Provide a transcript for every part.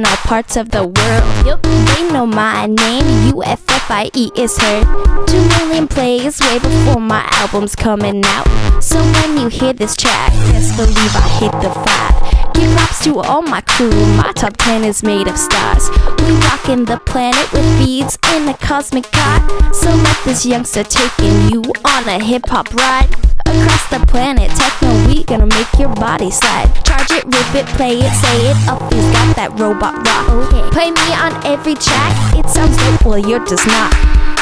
parts of the world. Yep. They know my name, UFFIE is heard. Two million plays way before my album's coming out. So when you hear this track, best believe I hit the five. Give props to all my crew, my top ten is made of stars. We rockin' the planet with beads in a cosmic car. So let this youngster taking you on a hip hop ride across the planet. Techno, we gonna make your body slide. Charge it, rip it, play it, say it up. He's got that robot rock. Okay. Play me on every track. It sounds dope, well you're just not.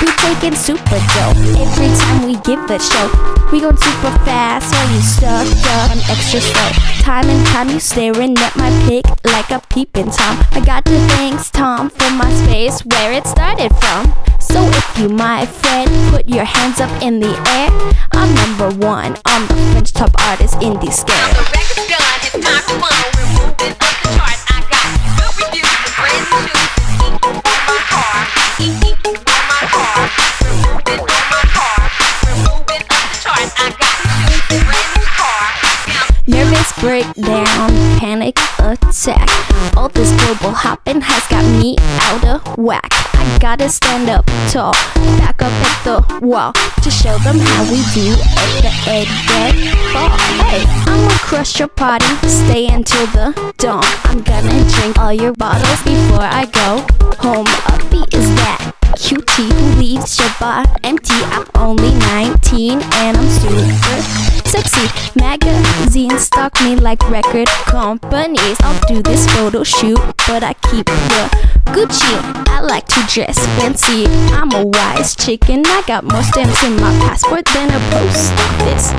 We taking super dope every time we give a show. We going super fast while you stuck up and extra slow. Time and time you staring at my pic like a peeping tom. I got to thanks Tom for my space where it started from. So if you, my friend, put your hands up in the air, I'm number one. I'm the French top artist in the scale. Now the record's done, it's time for fun. We're moving up the charts. I got good reviews and brand new breakdown, panic attack. All this global hopping has got me out of whack. I gotta stand up tall, back up at the wall to show them how we do at the ball. Hey, I'ma crush your party, stay until the dawn. I'm gonna drink all your bottles before I go home. Uppy is that cutie who leaves your empty. I'm only 19 and I'm super sexy. Magazines stalk me like record companies. I'll do this photo shoot, but I keep the Gucci. I like to dress fancy. I'm a wise chicken. I got more stamps in my passport than a post office.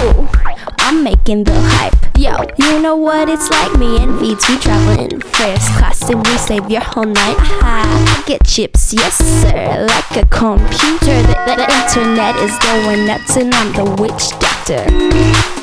Oh, I'm making the hype. Yo, you know what it's like. Me and V2 traveling first class, and we save your whole night. I get chips, yes sir, like a computer. The, the, the internet is going nuts, and I'm the witch doctor.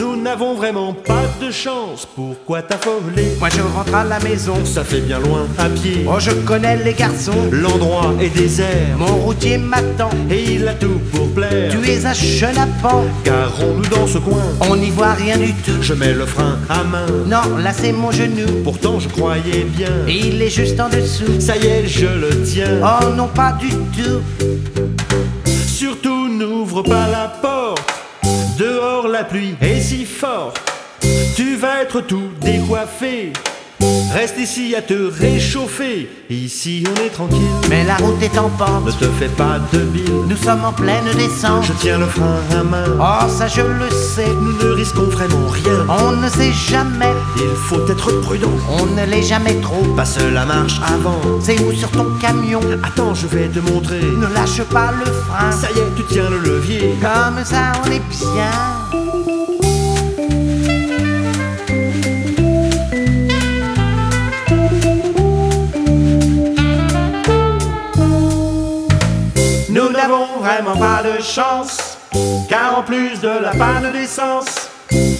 Nous n'avons vraiment pas de chance. Pourquoi t'affoler? Moi je rentre à la maison. Ça fait bien loin à pied. Oh, je connais les garçons. L'endroit est désert. Mon routier m'attend. Et il a tout pour plaire. Tu es un chenapan. Garons-nous dans ce coin. On n'y voit rien du tout. Je mets le frein à main. Non, là c'est mon genou. Pourtant je croyais bien. Et il est juste en dessous. Ça y est, je le tiens. Oh non, pas du tout. Surtout n'ouvre pas la porte. La pluie est si forte. Tu vas être tout décoiffé. Reste ici à te réchauffer. Ici on est tranquille. Mais la route est en Ne pente. te fais pas de bile. Nous sommes en pleine descente. Je tiens le frein à main. Oh, ça je le sais. Nous ne risquons vraiment rien. On ne sait jamais. Il faut être prudent. On ne l'est jamais trop. Passe la marche avant. C'est où sur ton camion? Attends, je vais te montrer. Ne lâche pas le frein. Ça y est, tu tiens le levier. Comme ça, on est bien. Vraiment pas de chance, car en plus de la panne d'essence,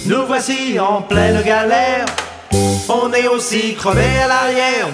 nous voici en pleine galère. On est aussi crevé à l'arrière.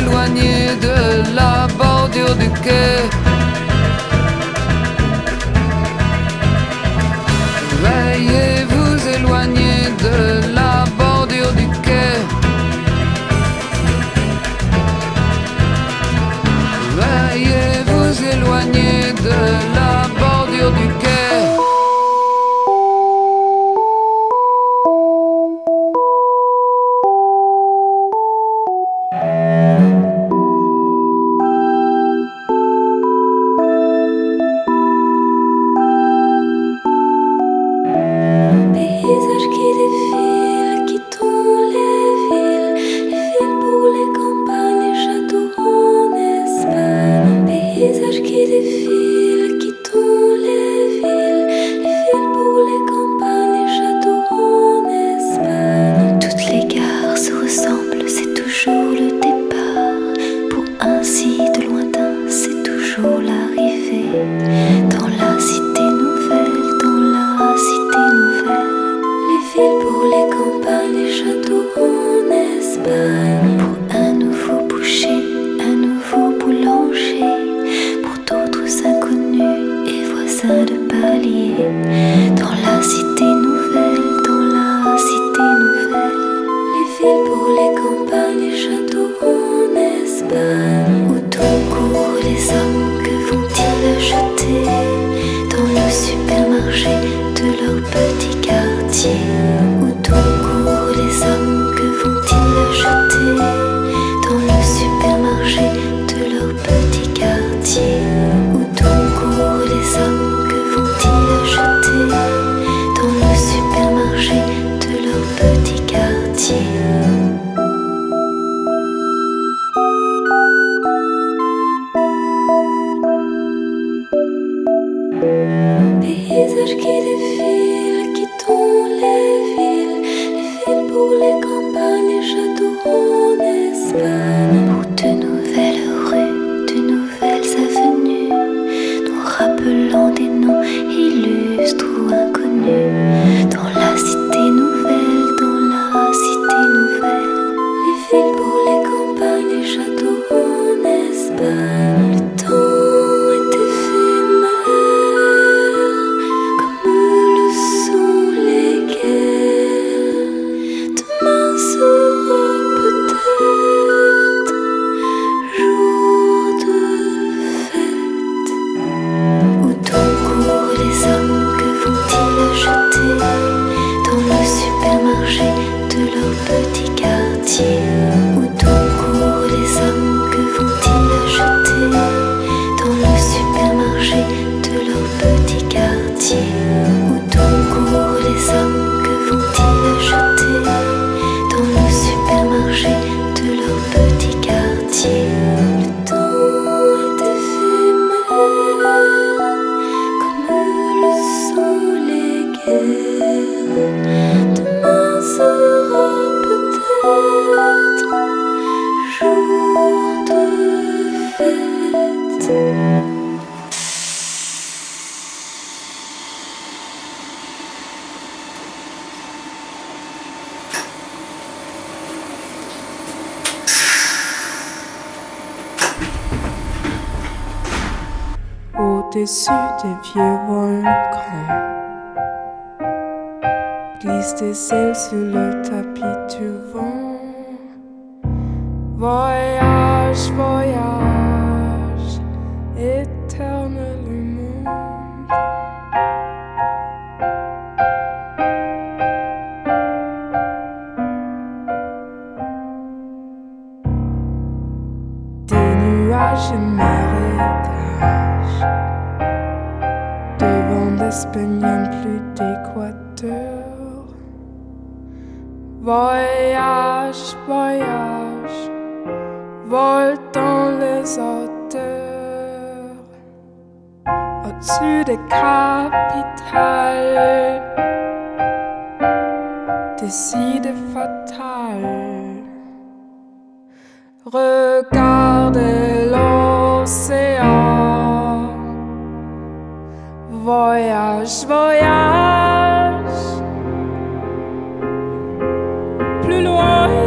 s'éloigner de la bordure du quai. Veillez vous éloigner de la bordure du quai. Veillez vous éloigner de la vole dans les hauteurs, au-dessus des capitales, des idées fatales. Regarde l'océan, voyage, voyage, plus loin.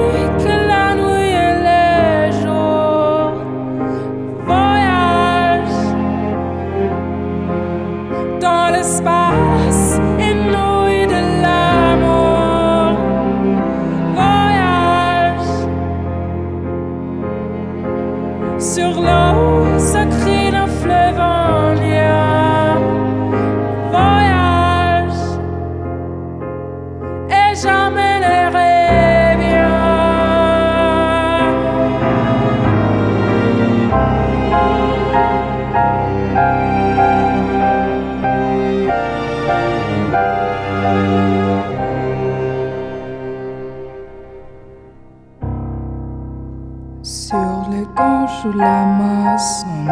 lamazsın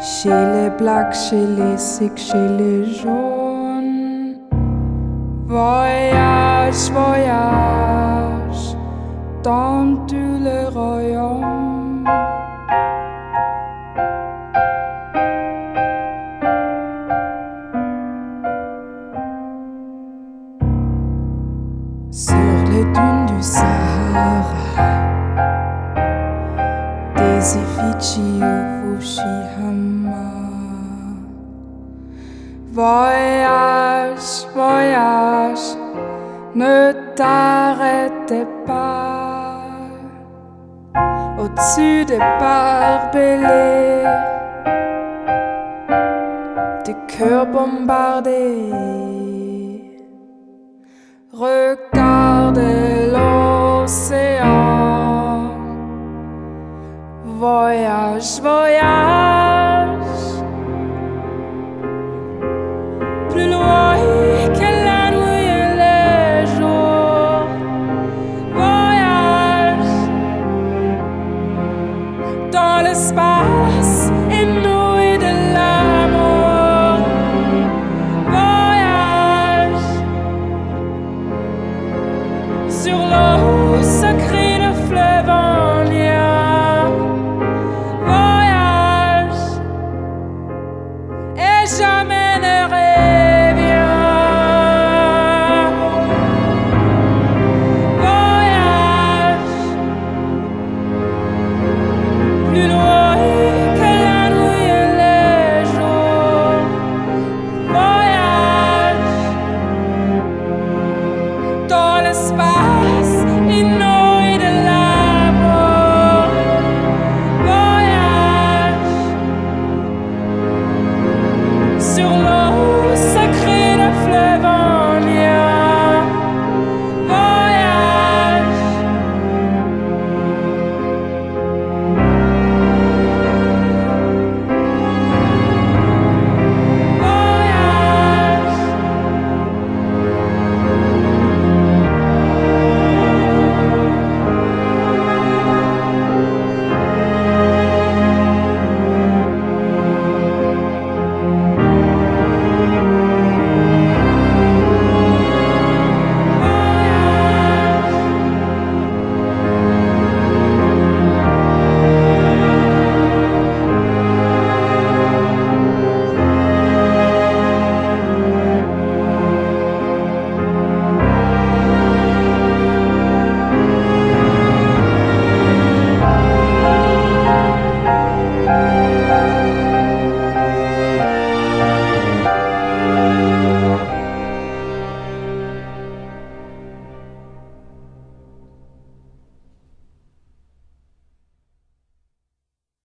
Şile blak şile chez les jaunes. Voyage, voyage. Dans tous le royaume Des barbelés Des cœurs bombardés Regardez l'océan. Voyage, voyage.